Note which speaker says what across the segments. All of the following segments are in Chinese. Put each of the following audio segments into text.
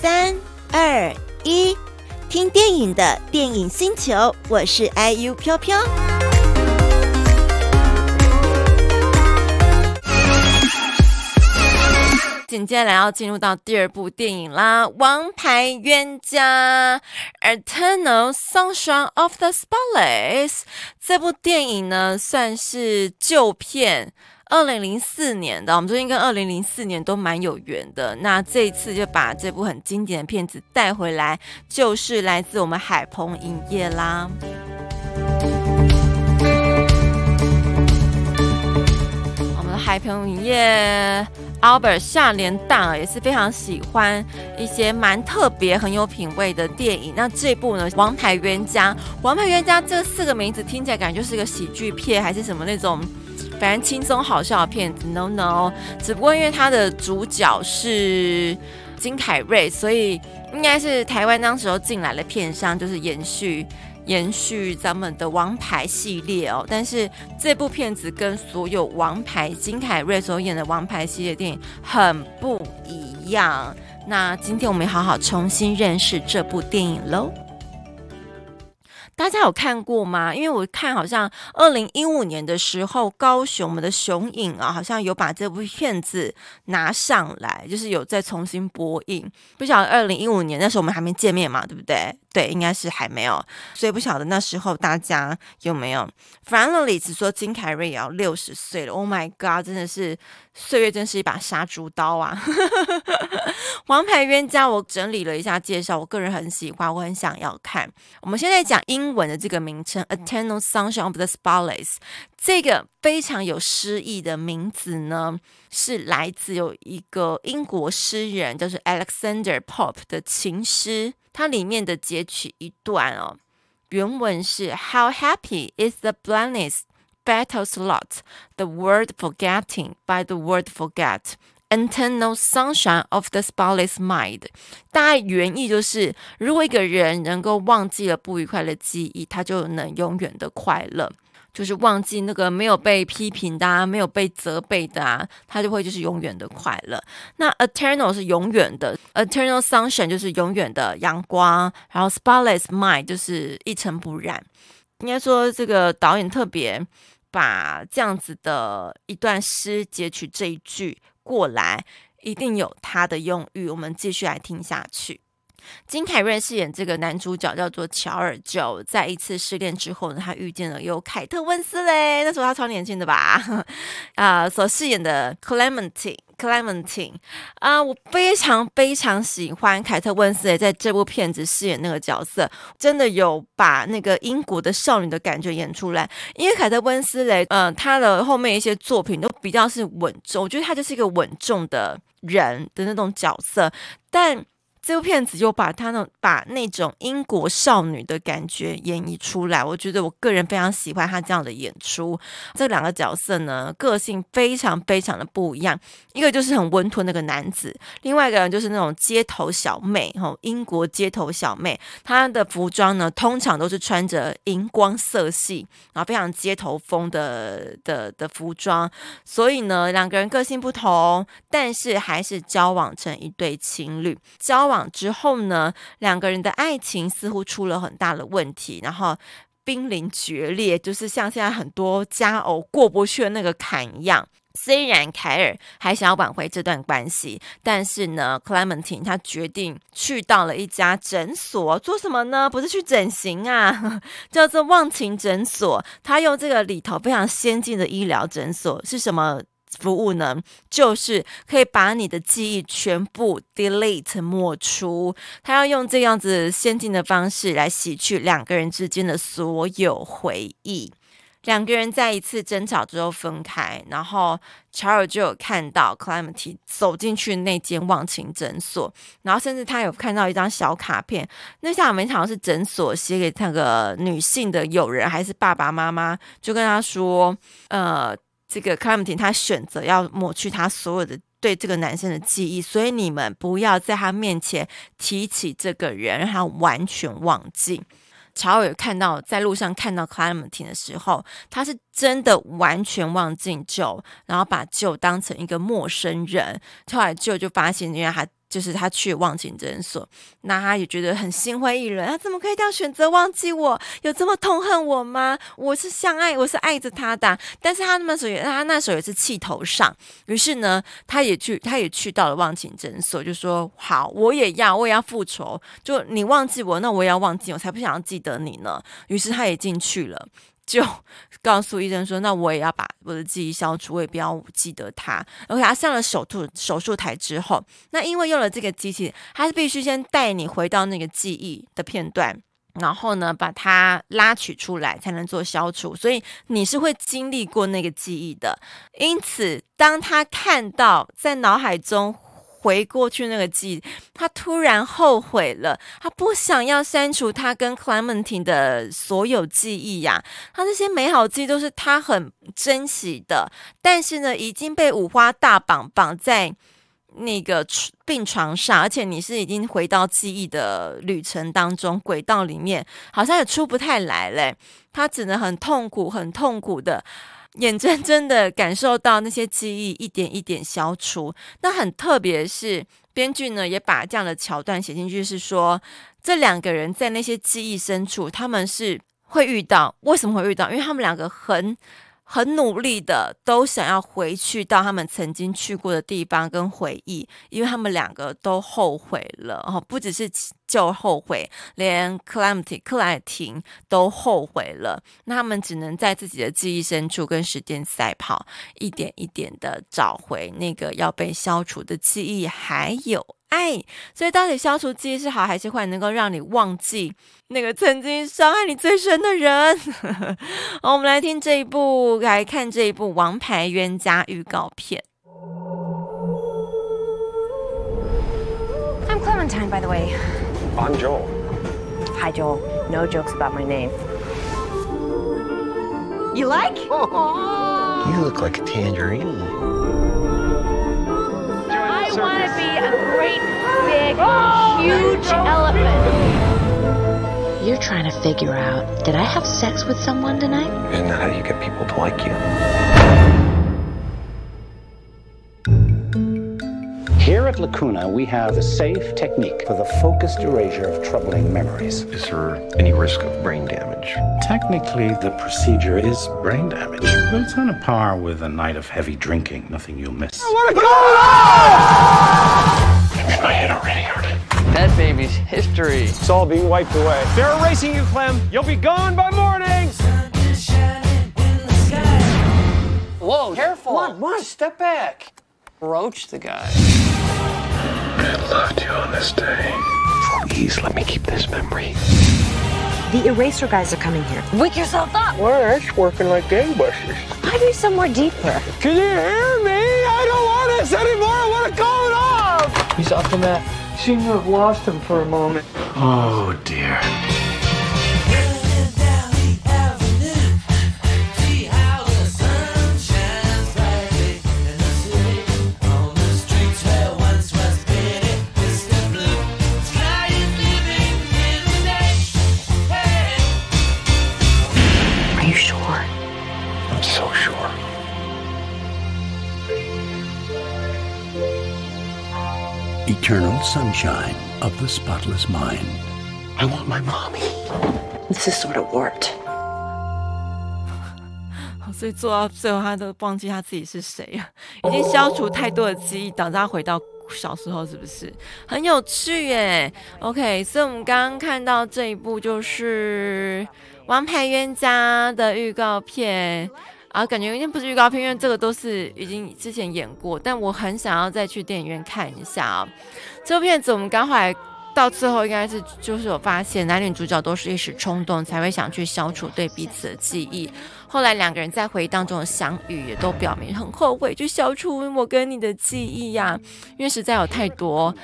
Speaker 1: 三二一，听电影的电影星球，我是 IU 飘飘。紧接下来要进入到第二部电影啦，《王牌冤家》（Eternal Sunshine of the Spotless）。这部电影呢，算是旧片。二零零四年的，我们最近跟二零零四年都蛮有缘的。那这一次就把这部很经典的片子带回来，就是来自我们海鹏影业啦。我们的海鹏影业 Albert 夏连档也是非常喜欢一些蛮特别、很有品味的电影。那这部呢，《王牌冤家》，《王牌冤家》这四个名字听起来感觉就是个喜剧片，还是什么那种？反正轻松好笑的片子，no no，只不过因为他的主角是金凯瑞，所以应该是台湾当时候进来的片商，就是延续延续咱们的王牌系列哦。但是这部片子跟所有王牌金凯瑞所演的王牌系列电影很不一样。那今天我们好好重新认识这部电影喽。大家有看过吗？因为我看好像二零一五年的时候，高雄我们的雄影啊，好像有把这部片子拿上来，就是有再重新播映。不晓得二零一五年那时候我们还没见面嘛，对不对？对，应该是还没有，所以不晓得那时候大家有没有。Finally，只说金凯瑞也要六十岁了，Oh my God，真的是岁月真是一把杀猪刀啊！王牌冤家，我整理了一下介绍，我个人很喜欢，我很想要看。我们现在讲英文的这个名称，Eternal Sunshine of the Spotless，这个非常有诗意的名字呢，是来自有一个英国诗人，就是 Alexander Pope 的情诗。它里面的截取一段哦，原文是 How happy is the blindness battles lot the word forgetting by the word forget eternal sunshine of the spotless mind。大概原意就是，如果一个人能够忘记了不愉快的记忆，他就能永远的快乐。就是忘记那个没有被批评的啊，没有被责备的啊，他就会就是永远的快乐。那 eternal 是永远的，eternal sunshine 就是永远的阳光，然后 spotless mind 就是一尘不染。应该说，这个导演特别把这样子的一段诗截取这一句过来，一定有他的用意。我们继续来听下去。金凯瑞饰演这个男主角叫做乔尔，就在一次失恋之后呢，他遇见了有凯特温丝蕾，那时候他超年轻的吧？啊、所饰演的 Clementine，Clementine 啊，我非常非常喜欢凯特温斯雷在这部片子饰演那个角色，真的有把那个英国的少女的感觉演出来。因为凯特温斯雷，嗯、呃，她的后面一些作品都比较是稳重，我觉得她就是一个稳重的人的那种角色，但。这部片子又把他那把那种英国少女的感觉演绎出来，我觉得我个人非常喜欢他这样的演出。这两个角色呢，个性非常非常的不一样，一个就是很温吞那个男子，另外一个人就是那种街头小妹，吼，英国街头小妹，她的服装呢，通常都是穿着荧光色系，然后非常街头风的的的服装，所以呢，两个人个性不同，但是还是交往成一对情侣，交往。之后呢，两个人的爱情似乎出了很大的问题，然后濒临决裂，就是像现在很多佳偶过不去的那个坎一样。虽然凯尔还想要挽回这段关系，但是呢，Clementine 她决定去到了一家诊所，做什么呢？不是去整形啊，叫做忘情诊所。他用这个里头非常先进的医疗诊所是什么？服务呢，就是可以把你的记忆全部 delete 抹除，他要用这样子先进的方式来洗去两个人之间的所有回忆。两个人在一次争吵之后分开，然后乔尔就有看到 Clementi 走进去那间忘情诊所，然后甚至他有看到一张小卡片，那下面好像是诊所写给那个女性的友人还是爸爸妈妈，就跟他说，呃。这个 Clementine 他选择要抹去他所有的对这个男生的记忆，所以你们不要在他面前提起这个人，让他完全忘记。乔尔看到在路上看到 Clementine 的时候，他是真的完全忘记舅然后把舅当成一个陌生人。后来舅就发现，原来他就是他去忘情诊所，那他也觉得很心灰意冷，他怎么可以这样选择忘记我？有这么痛恨我吗？我是相爱，我是爱着他的，但是他那时候也，他那时候也是气头上，于是呢，他也去，他也去到了忘情诊所，就说好，我也要，我也要复仇，就你忘记我，那我也要忘记，我才不想要记得你呢。于是他也进去了。就 告诉医生说：“那我也要把我的记忆消除，我也不要记得他。OK，他上了手术手术台之后，那因为用了这个机器，他是必须先带你回到那个记忆的片段，然后呢，把它拉取出来才能做消除。所以你是会经历过那个记忆的。因此，当他看到在脑海中。”回过去那个记忆，他突然后悔了，他不想要删除他跟 Clementine 的所有记忆呀、他这些美好记忆都是他很珍惜的，但是呢，已经被五花大绑绑在那个病床上，而且你是已经回到记忆的旅程当中轨道里面，好像也出不太来嘞，他只能很痛苦、很痛苦的。眼睁睁的感受到那些记忆一点一点消除，那很特别是编剧呢也把这样的桥段写进去，是说这两个人在那些记忆深处，他们是会遇到，为什么会遇到？因为他们两个很。很努力的，都想要回去到他们曾经去过的地方跟回忆，因为他们两个都后悔了哦，不只是就后悔，连克莱姆蒂克莱廷都后悔了。那他们只能在自己的记忆深处跟时间赛跑，一点一点的找回那个要被消除的记忆，还有。爱，所以到底消除记忆是好还是坏？能够让你忘记那个曾经伤害你最深的人？好，我们来听这一部，来看这一部《王牌冤家》预告片。
Speaker 2: I'm Clementine, by the way.
Speaker 3: I'm Joel.
Speaker 2: Hi, Joel. No jokes about my name. You like?
Speaker 3: You look like a tangerine.
Speaker 2: I want to be a great, big, huge elephant.
Speaker 4: You're trying to figure out, did I have sex with someone tonight?
Speaker 3: Isn't that how you get people to like you?
Speaker 5: Here at Lacuna, we have a safe technique for the focused erasure of troubling memories.
Speaker 3: Is there any risk of brain damage?
Speaker 5: Technically, the procedure is brain damage, but it's on a par with a night of heavy drinking. Nothing you'll miss.
Speaker 3: I want to go! I'm in my head already, aren't
Speaker 6: That baby's history.
Speaker 3: It's all being wiped away.
Speaker 7: They're erasing you, Clem. You'll be gone by morning.
Speaker 6: Whoa, careful.
Speaker 7: Come on, come on, step back.
Speaker 6: Roach the guy.
Speaker 3: I loved you on this day. Please let me keep this memory.
Speaker 4: The eraser guys are coming here. Wake yourself up!
Speaker 3: Worse, working like gangbusters.
Speaker 4: Why be somewhere deeper?
Speaker 7: Can you hear me? I don't want this anymore. I want to call it off.
Speaker 6: He's up in that.
Speaker 7: Seem to have lost him for a moment.
Speaker 5: Oh, dear.
Speaker 8: Sunshine of the spotless mind.
Speaker 3: I want my mommy.
Speaker 4: This is sort of warped.
Speaker 1: 所以做到最后，他都忘记他自己是谁了，已经消除太多的记忆，导致他回到小时候，是不是很有趣耶？OK，所以我们刚刚看到这一部就是《王牌冤家》的预告片啊，感觉已经不是预告片，因为这个都是已经之前演过，但我很想要再去电影院看一下啊。这部片子我们刚后来到最后，应该是就是有发现男女主角都是一时冲动才会想去消除对彼此的记忆。后来两个人在回忆当中的相遇，也都表明很后悔，就消除我跟你的记忆呀、因为实在有太多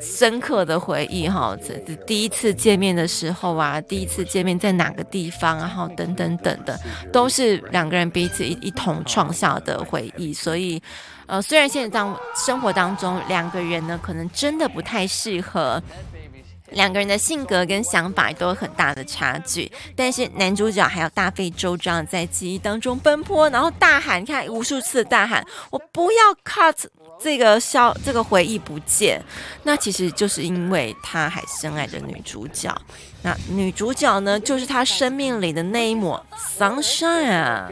Speaker 1: 深刻的回忆哈。这第一次见面的时候啊，第一次见面在哪个地方，然后等等等的，都是两个人彼此一一同创下的回忆。所以，呃，虽然现在当生活当中两个人呢，可能真的不太适合。两个人的性格跟想法都有很大的差距，但是男主角还要大费周章在记忆当中奔波，然后大喊，看无数次大喊，我不要 cut 这个消这个回忆不见，那其实就是因为他还深爱着女主角，那女主角呢，就是他生命里的那一抹 sunshine 啊。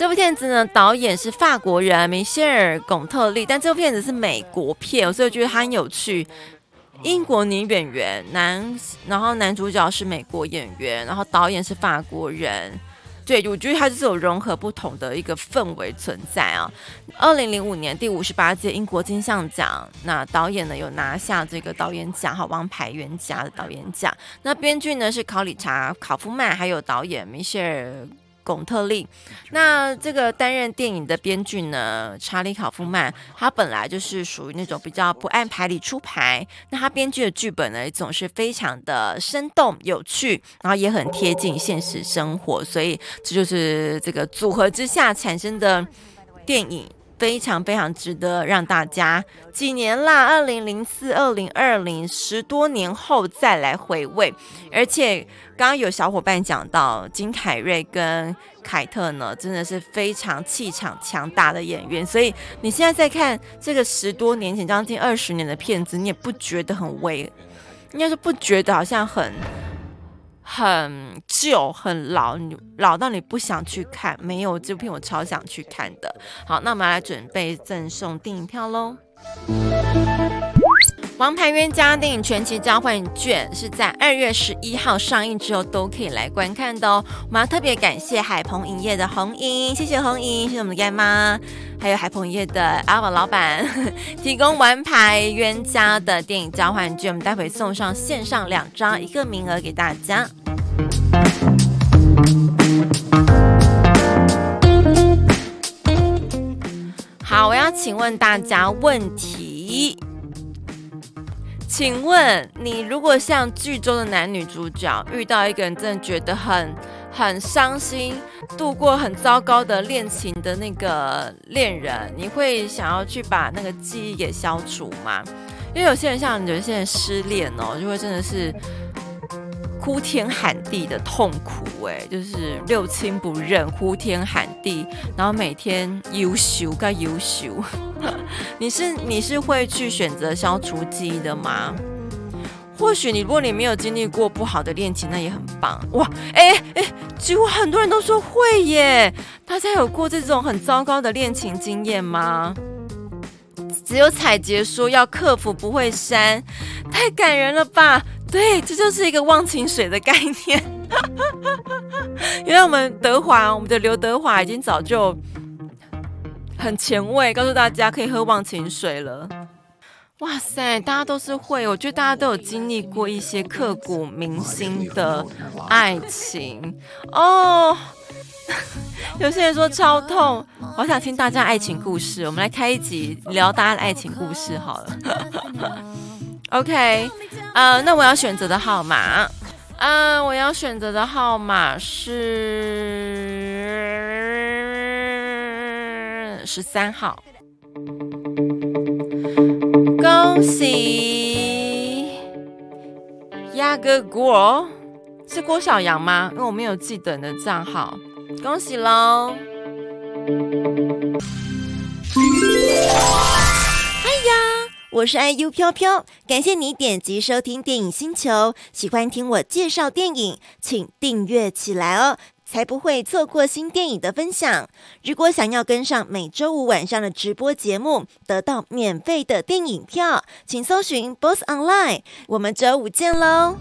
Speaker 1: 这部片子呢，导演是法国人米歇尔·巩特利，但这部片子是美国片，所以我觉得它很有趣。英国女演员男，然后男主角是美国演员，然后导演是法国人。对，我觉得它就是有融合不同的一个氛围存在啊。二零零五年第五十八届英国金像奖，那导演呢有拿下这个导演奖，哈，王牌冤家的导演奖。那编剧呢是考理查·考夫曼，还有导演米歇尔。巩特利，那这个担任电影的编剧呢，查理考夫曼，他本来就是属于那种比较不按牌理出牌。那他编剧的剧本呢，总是非常的生动有趣，然后也很贴近现实生活，所以这就是这个组合之下产生的电影。非常非常值得让大家几年啦，二零零四、二零二零，十多年后再来回味。而且刚刚有小伙伴讲到金凯瑞跟凯特呢，真的是非常气场强大的演员。所以你现在在看这个十多年前、将近二十年的片子，你也不觉得很微，应该是不觉得好像很。很旧、很老，你老到你不想去看。没有这部片，我超想去看的。好，那我们来准备赠送电影票喽。《王牌冤家》电影全期交换券是在二月十一号上映之后都可以来观看的哦。我们要特别感谢海鹏影业的红英，谢谢红英，谢谢我们的干妈，还有海鹏影业的阿宝老板 提供《王牌冤家》的电影交换券，我们待会送上线上两张，一个名额给大家。好，我要请问大家问题。请问你如果像剧中的男女主角遇到一个人，真的觉得很很伤心，度过很糟糕的恋情的那个恋人，你会想要去把那个记忆给消除吗？因为有些人像有些人失恋哦，就会真的是。哭天喊地的痛苦，哎，就是六亲不认，哭天喊地，然后每天优秀该优秀。你是你是会去选择消除记忆的吗？或许你如果你没有经历过不好的恋情，那也很棒哇！哎哎，几乎很多人都说会耶。大家有过这种很糟糕的恋情经验吗？只有彩洁说要克服不会删，太感人了吧！对，这就是一个忘情水的概念。因为我们德华，我们的刘德华已经早就很前卫，告诉大家可以喝忘情水了。哇塞，大家都是会，我觉得大家都有经历过一些刻骨铭心的爱情哦。有些人说超痛，好想听大家爱情故事。我们来开一集聊大家的爱情故事好了。OK。呃那我要选择的号码，啊、uh,，我要选择的号码是十三号。恭喜亚哥郭，是郭小阳吗？因为我没有记得你的账号，恭喜喽！哎呀！我是 IU 飘飘，感谢你点击收听电影星球。喜欢听我介绍电影，请订阅起来哦，才不会错过新电影的分享。如果想要跟上每周五晚上的直播节目，得到免费的电影票，请搜寻 BOSS ONLINE。我们周五见喽！